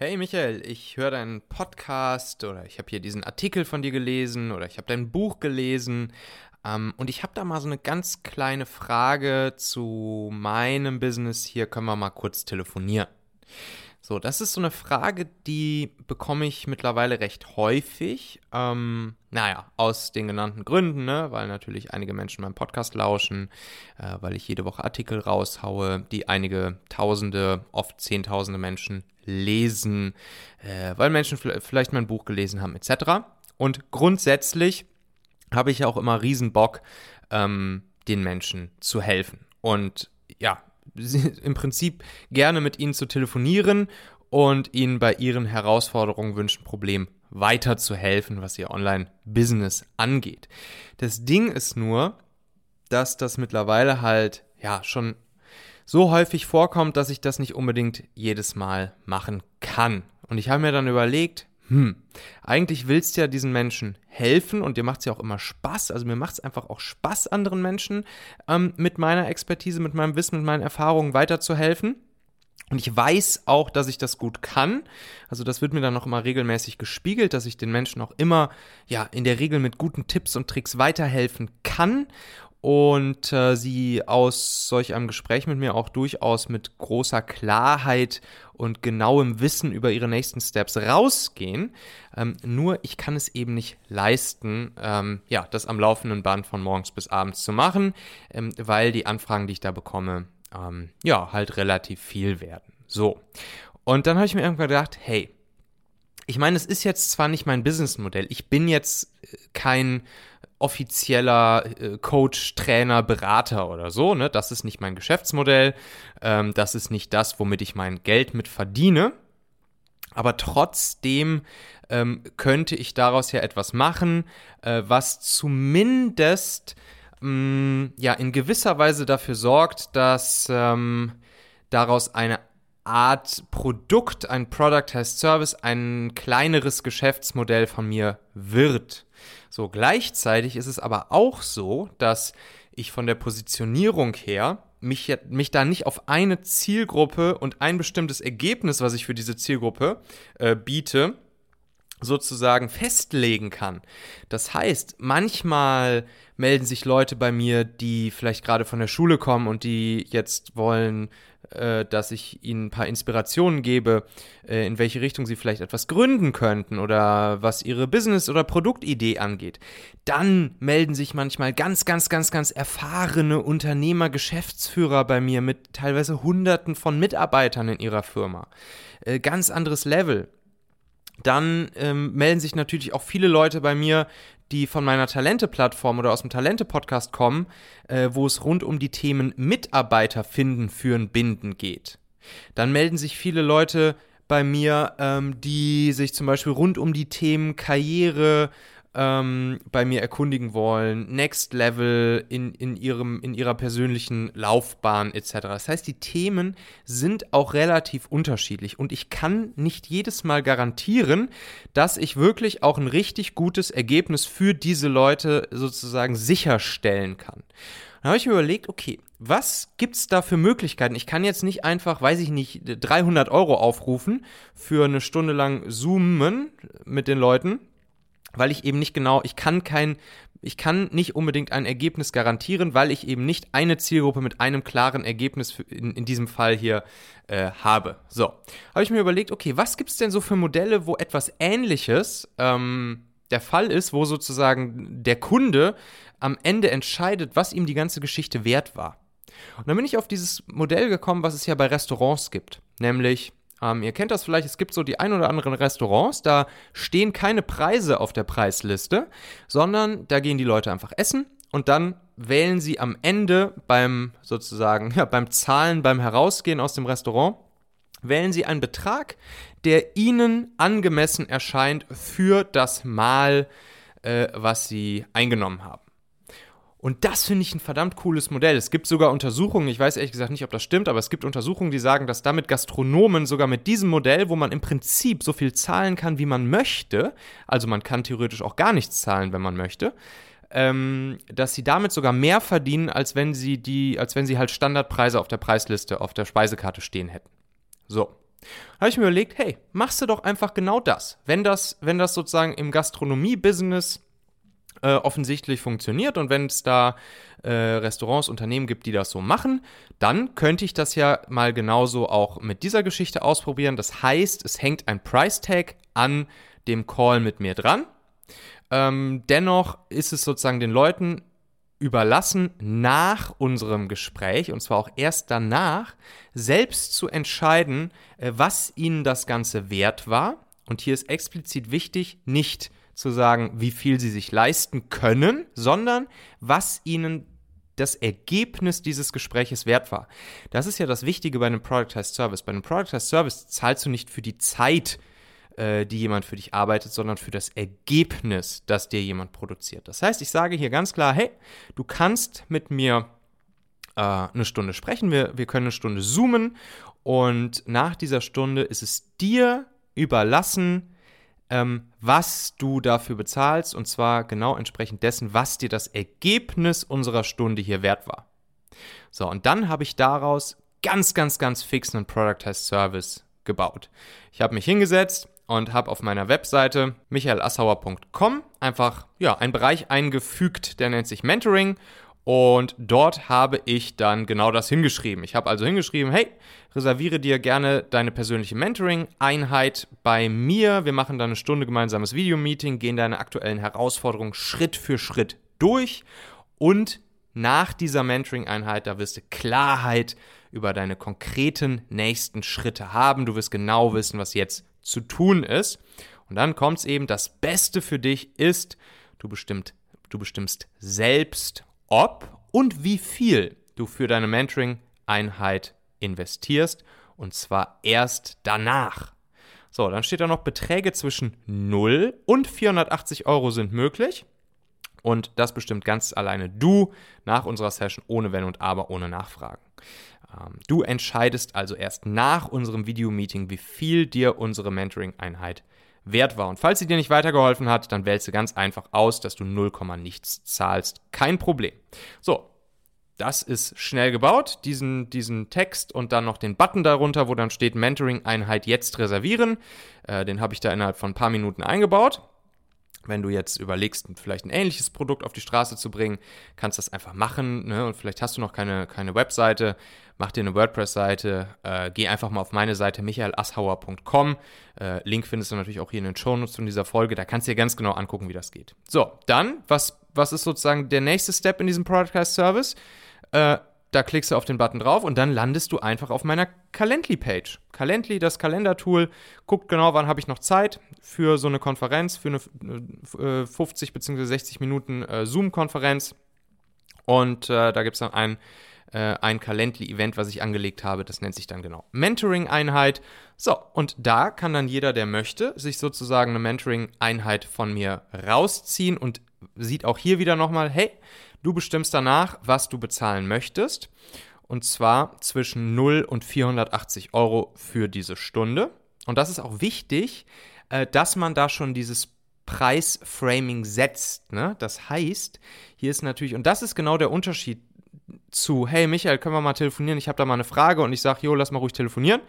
Hey Michael, ich höre deinen Podcast oder ich habe hier diesen Artikel von dir gelesen oder ich habe dein Buch gelesen ähm, und ich habe da mal so eine ganz kleine Frage zu meinem Business. Hier können wir mal kurz telefonieren. So, das ist so eine Frage, die bekomme ich mittlerweile recht häufig. Ähm, naja, aus den genannten Gründen, ne? weil natürlich einige Menschen meinen Podcast lauschen, äh, weil ich jede Woche Artikel raushaue, die einige Tausende, oft Zehntausende Menschen lesen, äh, weil Menschen vielleicht mein Buch gelesen haben, etc. Und grundsätzlich habe ich auch immer riesen Bock, ähm, den Menschen zu helfen. Und ja, im Prinzip gerne mit ihnen zu telefonieren und ihnen bei ihren Herausforderungen, Wünschen, Problemen weiterzuhelfen, was ihr Online-Business angeht. Das Ding ist nur, dass das mittlerweile halt ja schon so häufig vorkommt, dass ich das nicht unbedingt jedes Mal machen kann. Und ich habe mir dann überlegt, hm, eigentlich willst du ja diesen Menschen helfen und dir macht es ja auch immer Spaß. Also mir macht es einfach auch Spaß, anderen Menschen ähm, mit meiner Expertise, mit meinem Wissen, mit meinen Erfahrungen weiterzuhelfen. Und ich weiß auch, dass ich das gut kann. Also das wird mir dann noch immer regelmäßig gespiegelt, dass ich den Menschen auch immer, ja, in der Regel mit guten Tipps und Tricks weiterhelfen kann und äh, sie aus solch einem Gespräch mit mir auch durchaus mit großer Klarheit und genauem Wissen über ihre nächsten Steps rausgehen. Ähm, nur ich kann es eben nicht leisten, ähm, ja, das am laufenden Band von morgens bis abends zu machen, ähm, weil die Anfragen, die ich da bekomme, ähm, ja, halt relativ viel werden. So. Und dann habe ich mir irgendwann gedacht, hey, ich meine, es ist jetzt zwar nicht mein Businessmodell, ich bin jetzt äh, kein offizieller äh, Coach, Trainer, Berater oder so. Ne? Das ist nicht mein Geschäftsmodell. Ähm, das ist nicht das, womit ich mein Geld mit verdiene. Aber trotzdem ähm, könnte ich daraus ja etwas machen, äh, was zumindest mh, mm, ja in gewisser Weise dafür sorgt, dass ähm, daraus eine Art Produkt, ein Product heißt Service, ein kleineres Geschäftsmodell von mir wird. So, gleichzeitig ist es aber auch so, dass ich von der Positionierung her mich, mich da nicht auf eine Zielgruppe und ein bestimmtes Ergebnis, was ich für diese Zielgruppe äh, biete, sozusagen festlegen kann. Das heißt, manchmal melden sich Leute bei mir, die vielleicht gerade von der Schule kommen und die jetzt wollen dass ich ihnen ein paar Inspirationen gebe, äh, in welche Richtung sie vielleicht etwas gründen könnten oder was ihre Business- oder Produktidee angeht. Dann melden sich manchmal ganz, ganz, ganz, ganz erfahrene Unternehmer, Geschäftsführer bei mir mit teilweise Hunderten von Mitarbeitern in ihrer Firma. Äh, ganz anderes Level. Dann ähm, melden sich natürlich auch viele Leute bei mir, die von meiner Talente-Plattform oder aus dem Talente-Podcast kommen, äh, wo es rund um die Themen Mitarbeiter finden, führen, binden geht. Dann melden sich viele Leute bei mir, ähm, die sich zum Beispiel rund um die Themen Karriere, ähm, bei mir erkundigen wollen, Next Level in, in, ihrem, in ihrer persönlichen Laufbahn etc. Das heißt, die Themen sind auch relativ unterschiedlich und ich kann nicht jedes Mal garantieren, dass ich wirklich auch ein richtig gutes Ergebnis für diese Leute sozusagen sicherstellen kann. Dann habe ich mir überlegt, okay, was gibt es da für Möglichkeiten? Ich kann jetzt nicht einfach, weiß ich nicht, 300 Euro aufrufen für eine Stunde lang Zoomen mit den Leuten weil ich eben nicht genau, ich kann kein, ich kann nicht unbedingt ein Ergebnis garantieren, weil ich eben nicht eine Zielgruppe mit einem klaren Ergebnis in, in diesem Fall hier äh, habe. So, habe ich mir überlegt, okay, was gibt es denn so für Modelle, wo etwas Ähnliches ähm, der Fall ist, wo sozusagen der Kunde am Ende entscheidet, was ihm die ganze Geschichte wert war. Und dann bin ich auf dieses Modell gekommen, was es ja bei Restaurants gibt, nämlich ähm, ihr kennt das vielleicht, es gibt so die ein oder anderen Restaurants, da stehen keine Preise auf der Preisliste, sondern da gehen die Leute einfach essen und dann wählen sie am Ende beim sozusagen, ja, beim Zahlen, beim Herausgehen aus dem Restaurant, wählen sie einen Betrag, der ihnen angemessen erscheint für das Mahl, äh, was sie eingenommen haben. Und das finde ich ein verdammt cooles Modell. Es gibt sogar Untersuchungen, ich weiß ehrlich gesagt nicht, ob das stimmt, aber es gibt Untersuchungen, die sagen, dass damit Gastronomen sogar mit diesem Modell, wo man im Prinzip so viel zahlen kann, wie man möchte, also man kann theoretisch auch gar nichts zahlen, wenn man möchte, ähm, dass sie damit sogar mehr verdienen, als wenn sie die, als wenn sie halt Standardpreise auf der Preisliste, auf der Speisekarte stehen hätten. So. habe ich mir überlegt, hey, machst du doch einfach genau das. Wenn das, wenn das sozusagen im Gastronomie-Business äh, offensichtlich funktioniert und wenn es da äh, Restaurants, Unternehmen gibt, die das so machen, dann könnte ich das ja mal genauso auch mit dieser Geschichte ausprobieren. Das heißt, es hängt ein Price Tag an dem Call mit mir dran. Ähm, dennoch ist es sozusagen den Leuten überlassen, nach unserem Gespräch, und zwar auch erst danach, selbst zu entscheiden, äh, was ihnen das Ganze wert war. Und hier ist explizit wichtig, nicht zu sagen, wie viel sie sich leisten können, sondern was ihnen das Ergebnis dieses Gespräches wert war. Das ist ja das Wichtige bei einem Productized Service. Bei einem Productized Service zahlst du nicht für die Zeit, äh, die jemand für dich arbeitet, sondern für das Ergebnis, das dir jemand produziert. Das heißt, ich sage hier ganz klar, hey, du kannst mit mir äh, eine Stunde sprechen, wir, wir können eine Stunde zoomen und nach dieser Stunde ist es dir überlassen, ähm, was du dafür bezahlst und zwar genau entsprechend dessen, was dir das Ergebnis unserer Stunde hier wert war. So, und dann habe ich daraus ganz, ganz, ganz fix einen Productized Service gebaut. Ich habe mich hingesetzt, und habe auf meiner Webseite michaelassauer.com einfach ja, einen Bereich eingefügt, der nennt sich Mentoring und dort habe ich dann genau das hingeschrieben. Ich habe also hingeschrieben, hey, reserviere dir gerne deine persönliche Mentoring-Einheit bei mir. Wir machen dann eine Stunde gemeinsames Videomeeting, gehen deine aktuellen Herausforderungen Schritt für Schritt durch und nach dieser Mentoring-Einheit, da wirst du Klarheit über deine konkreten nächsten Schritte haben. Du wirst genau wissen, was jetzt zu tun ist. Und dann kommt es eben, das Beste für dich ist, du, bestimmt, du bestimmst selbst, ob und wie viel du für deine Mentoring-Einheit investierst. Und zwar erst danach. So, dann steht da noch, Beträge zwischen 0 und 480 Euro sind möglich. Und das bestimmt ganz alleine du nach unserer Session ohne Wenn und Aber, ohne Nachfragen. Ähm, du entscheidest also erst nach unserem Videomeeting, wie viel dir unsere Mentoring-Einheit wert war. Und falls sie dir nicht weitergeholfen hat, dann wählst du ganz einfach aus, dass du 0, nichts zahlst. Kein Problem. So, das ist schnell gebaut, diesen, diesen Text und dann noch den Button darunter, wo dann steht Mentoring-Einheit jetzt reservieren. Äh, den habe ich da innerhalb von ein paar Minuten eingebaut. Wenn du jetzt überlegst, vielleicht ein ähnliches Produkt auf die Straße zu bringen, kannst du das einfach machen. Ne? Und vielleicht hast du noch keine, keine Webseite, mach dir eine WordPress-Seite, äh, geh einfach mal auf meine Seite michaelassauer.com. Äh, Link findest du natürlich auch hier in den Shownotes von dieser Folge. Da kannst du dir ganz genau angucken, wie das geht. So, dann, was, was ist sozusagen der nächste Step in diesem Podcast-Service? Äh, da klickst du auf den Button drauf und dann landest du einfach auf meiner Calendly-Page. Calendly, das Kalendertool, guckt genau, wann habe ich noch Zeit für so eine Konferenz, für eine äh, 50 bzw. 60 Minuten äh, Zoom-Konferenz. Und äh, da gibt es dann ein, äh, ein Calendly-Event, was ich angelegt habe. Das nennt sich dann genau Mentoring-Einheit. So, und da kann dann jeder, der möchte, sich sozusagen eine Mentoring-Einheit von mir rausziehen und sieht auch hier wieder nochmal, hey, Du bestimmst danach, was du bezahlen möchtest. Und zwar zwischen 0 und 480 Euro für diese Stunde. Und das ist auch wichtig, äh, dass man da schon dieses Preisframing setzt. Ne? Das heißt, hier ist natürlich, und das ist genau der Unterschied zu, hey Michael, können wir mal telefonieren? Ich habe da mal eine Frage und ich sage, jo, lass mal ruhig telefonieren.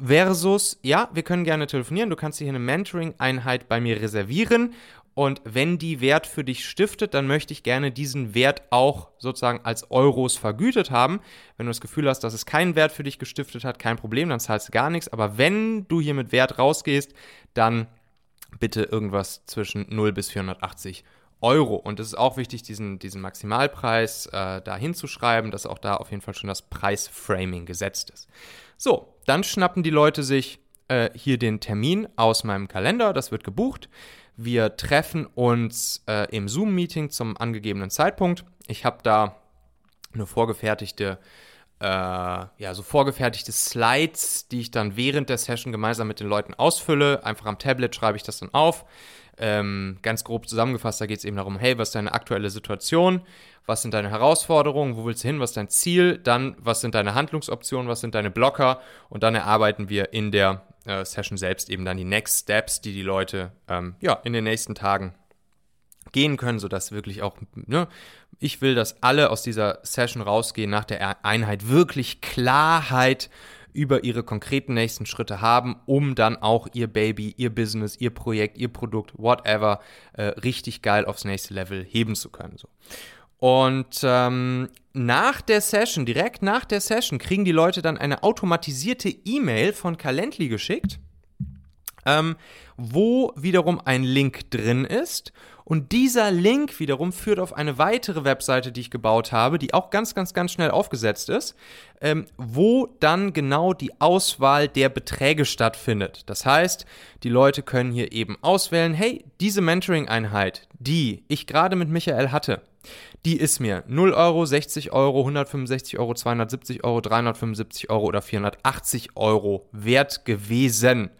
Versus, ja, wir können gerne telefonieren. Du kannst dir hier eine Mentoring-Einheit bei mir reservieren und wenn die Wert für dich stiftet, dann möchte ich gerne diesen Wert auch sozusagen als Euros vergütet haben. Wenn du das Gefühl hast, dass es keinen Wert für dich gestiftet hat, kein Problem, dann zahlst du gar nichts. Aber wenn du hier mit Wert rausgehst, dann bitte irgendwas zwischen 0 bis 480 Euro. Und es ist auch wichtig, diesen, diesen Maximalpreis äh, da hinzuschreiben, dass auch da auf jeden Fall schon das Preisframing gesetzt ist. So, dann schnappen die Leute sich äh, hier den Termin aus meinem Kalender, das wird gebucht. Wir treffen uns äh, im Zoom-Meeting zum angegebenen Zeitpunkt. Ich habe da eine vorgefertigte, äh, ja, so vorgefertigte Slides, die ich dann während der Session gemeinsam mit den Leuten ausfülle. Einfach am Tablet schreibe ich das dann auf. Ähm, ganz grob zusammengefasst, da geht es eben darum, hey, was ist deine aktuelle Situation? Was sind deine Herausforderungen? Wo willst du hin? Was ist dein Ziel? Dann, was sind deine Handlungsoptionen? Was sind deine Blocker? Und dann erarbeiten wir in der äh, Session selbst eben dann die Next Steps, die die Leute ähm, ja, in den nächsten Tagen gehen können, sodass wirklich auch, ne, ich will, dass alle aus dieser Session rausgehen nach der Einheit wirklich Klarheit über ihre konkreten nächsten Schritte haben, um dann auch ihr Baby, ihr Business, ihr Projekt, ihr Produkt, whatever, äh, richtig geil aufs nächste Level heben zu können. So. Und ähm, nach der Session, direkt nach der Session, kriegen die Leute dann eine automatisierte E-Mail von Calendly geschickt, ähm, wo wiederum ein Link drin ist. Und dieser Link wiederum führt auf eine weitere Webseite, die ich gebaut habe, die auch ganz, ganz, ganz schnell aufgesetzt ist, ähm, wo dann genau die Auswahl der Beträge stattfindet. Das heißt, die Leute können hier eben auswählen, hey, diese Mentoring-Einheit, die ich gerade mit Michael hatte, die ist mir 0 Euro, 60 Euro, 165 Euro, 270 Euro, 375 Euro oder 480 Euro wert gewesen.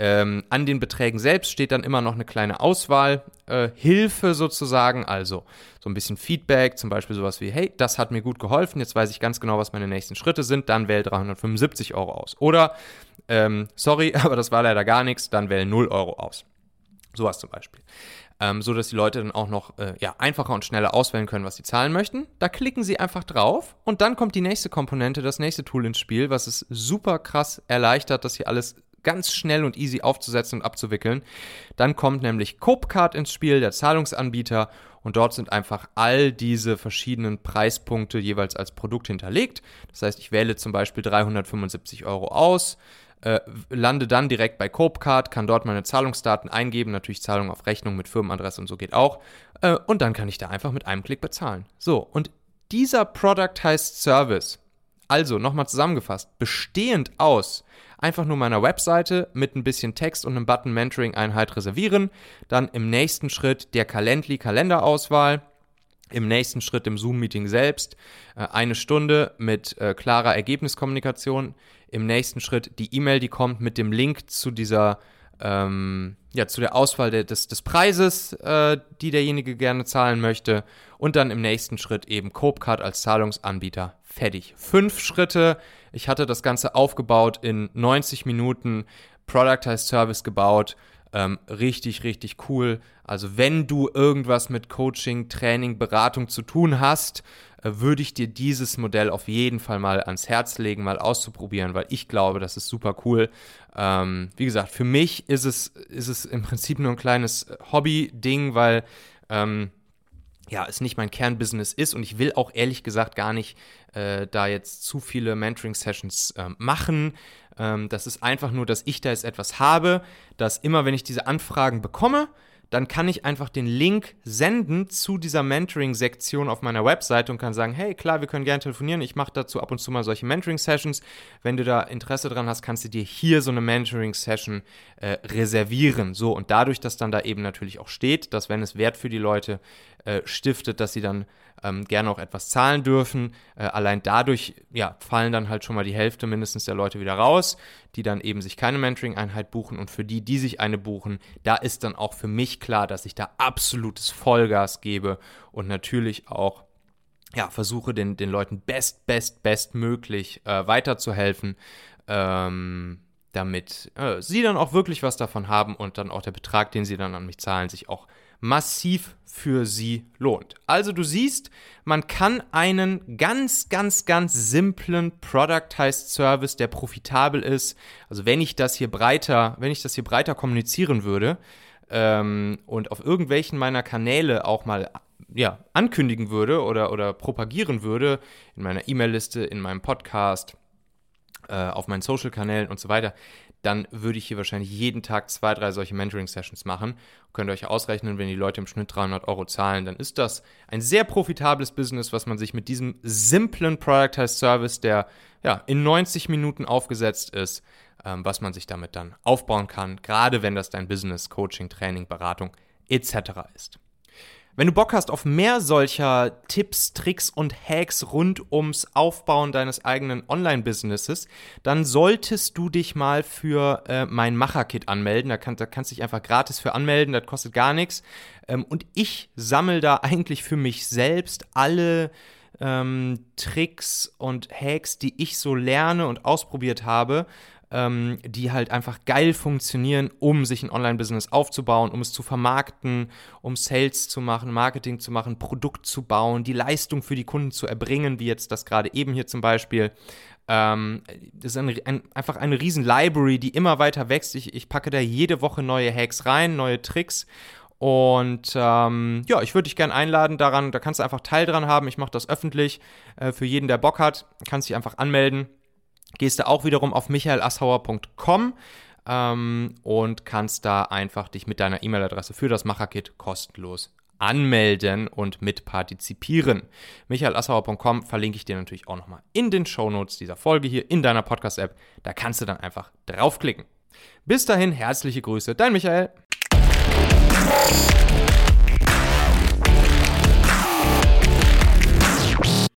Ähm, an den Beträgen selbst steht dann immer noch eine kleine Auswahl, äh, Hilfe sozusagen, also so ein bisschen Feedback, zum Beispiel sowas wie, hey, das hat mir gut geholfen, jetzt weiß ich ganz genau, was meine nächsten Schritte sind, dann wähle 375 Euro aus. Oder, ähm, sorry, aber das war leider gar nichts, dann wähle 0 Euro aus. Sowas zum Beispiel ähm, so dass die Leute dann auch noch äh, ja, einfacher und schneller auswählen können, was sie zahlen möchten. Da klicken sie einfach drauf und dann kommt die nächste Komponente, das nächste Tool ins Spiel, was es super krass erleichtert, das hier alles ganz schnell und easy aufzusetzen und abzuwickeln. Dann kommt nämlich Copecard ins Spiel, der Zahlungsanbieter, und dort sind einfach all diese verschiedenen Preispunkte jeweils als Produkt hinterlegt. Das heißt, ich wähle zum Beispiel 375 Euro aus, äh, lande dann direkt bei Copecard, kann dort meine Zahlungsdaten eingeben, natürlich Zahlung auf Rechnung mit Firmenadresse und so geht auch. Äh, und dann kann ich da einfach mit einem Klick bezahlen. So, und dieser Product heißt Service. Also, nochmal zusammengefasst, bestehend aus einfach nur meiner Webseite mit ein bisschen Text und einem Button Mentoring-Einheit reservieren, dann im nächsten Schritt der Calendly Kalenderauswahl, im nächsten Schritt im Zoom-Meeting selbst äh, eine Stunde mit äh, klarer Ergebniskommunikation. Im nächsten Schritt die E-Mail, die kommt mit dem Link zu dieser, ähm, ja, zu der Auswahl des, des Preises, äh, die derjenige gerne zahlen möchte. Und dann im nächsten Schritt eben Copecard als Zahlungsanbieter. Fertig. Fünf Schritte. Ich hatte das Ganze aufgebaut in 90 Minuten. Productized Service gebaut ähm, richtig, richtig cool. Also wenn du irgendwas mit Coaching, Training, Beratung zu tun hast, äh, würde ich dir dieses Modell auf jeden Fall mal ans Herz legen, mal auszuprobieren, weil ich glaube, das ist super cool. Ähm, wie gesagt, für mich ist es, ist es im Prinzip nur ein kleines Hobby-Ding, weil ähm, ja, es nicht mein Kernbusiness ist und ich will auch ehrlich gesagt gar nicht äh, da jetzt zu viele Mentoring-Sessions äh, machen. Ähm, das ist einfach nur, dass ich da jetzt etwas habe, dass immer, wenn ich diese Anfragen bekomme, dann kann ich einfach den Link senden zu dieser Mentoring-Sektion auf meiner Webseite und kann sagen, hey, klar, wir können gerne telefonieren. Ich mache dazu ab und zu mal solche Mentoring-Sessions. Wenn du da Interesse dran hast, kannst du dir hier so eine Mentoring-Session äh, reservieren. So, und dadurch, dass dann da eben natürlich auch steht, dass wenn es Wert für die Leute äh, stiftet, dass sie dann ähm, gerne auch etwas zahlen dürfen. Äh, allein dadurch ja, fallen dann halt schon mal die Hälfte mindestens der Leute wieder raus, die dann eben sich keine Mentoring-Einheit buchen. Und für die, die sich eine buchen, da ist dann auch für mich klar, dass ich da absolutes Vollgas gebe und natürlich auch ja, versuche den, den Leuten best, best, best möglich äh, weiterzuhelfen. Ähm, damit äh, sie dann auch wirklich was davon haben und dann auch der Betrag, den sie dann an mich zahlen, sich auch massiv für sie lohnt. Also du siehst, man kann einen ganz, ganz, ganz simplen Productized Service, der profitabel ist, also wenn ich das hier breiter, wenn ich das hier breiter kommunizieren würde ähm, und auf irgendwelchen meiner Kanäle auch mal ja, ankündigen würde oder, oder propagieren würde, in meiner E-Mail-Liste, in meinem Podcast, äh, auf meinen Social-Kanälen und so weiter, dann würde ich hier wahrscheinlich jeden Tag zwei, drei solche Mentoring-Sessions machen. Könnt ihr euch ausrechnen, wenn die Leute im Schnitt 300 Euro zahlen, dann ist das ein sehr profitables Business, was man sich mit diesem simplen Productized Service, der ja in 90 Minuten aufgesetzt ist, ähm, was man sich damit dann aufbauen kann, gerade wenn das dein Business, Coaching, Training, Beratung etc. ist. Wenn du Bock hast auf mehr solcher Tipps, Tricks und Hacks rund ums Aufbauen deines eigenen Online-Businesses, dann solltest du dich mal für äh, mein Macher-Kit anmelden. Da, kann, da kannst du dich einfach gratis für anmelden, das kostet gar nichts. Ähm, und ich sammle da eigentlich für mich selbst alle ähm, Tricks und Hacks, die ich so lerne und ausprobiert habe, ähm, die halt einfach geil funktionieren, um sich ein Online-Business aufzubauen, um es zu vermarkten, um Sales zu machen, Marketing zu machen, Produkt zu bauen, die Leistung für die Kunden zu erbringen, wie jetzt das gerade eben hier zum Beispiel. Ähm, das ist ein, ein, einfach eine riesen Library, die immer weiter wächst. Ich, ich packe da jede Woche neue Hacks rein, neue Tricks. Und ähm, ja, ich würde dich gerne einladen daran. Da kannst du einfach Teil dran haben. Ich mache das öffentlich äh, für jeden, der Bock hat. Kannst dich einfach anmelden. Gehst du auch wiederum auf michaelassauer.com ähm, und kannst da einfach dich mit deiner E-Mail-Adresse für das Macherkit kostenlos anmelden und mitpartizipieren. michaelassauer.com verlinke ich dir natürlich auch nochmal in den Shownotes dieser Folge hier in deiner Podcast-App. Da kannst du dann einfach draufklicken. Bis dahin, herzliche Grüße, dein Michael.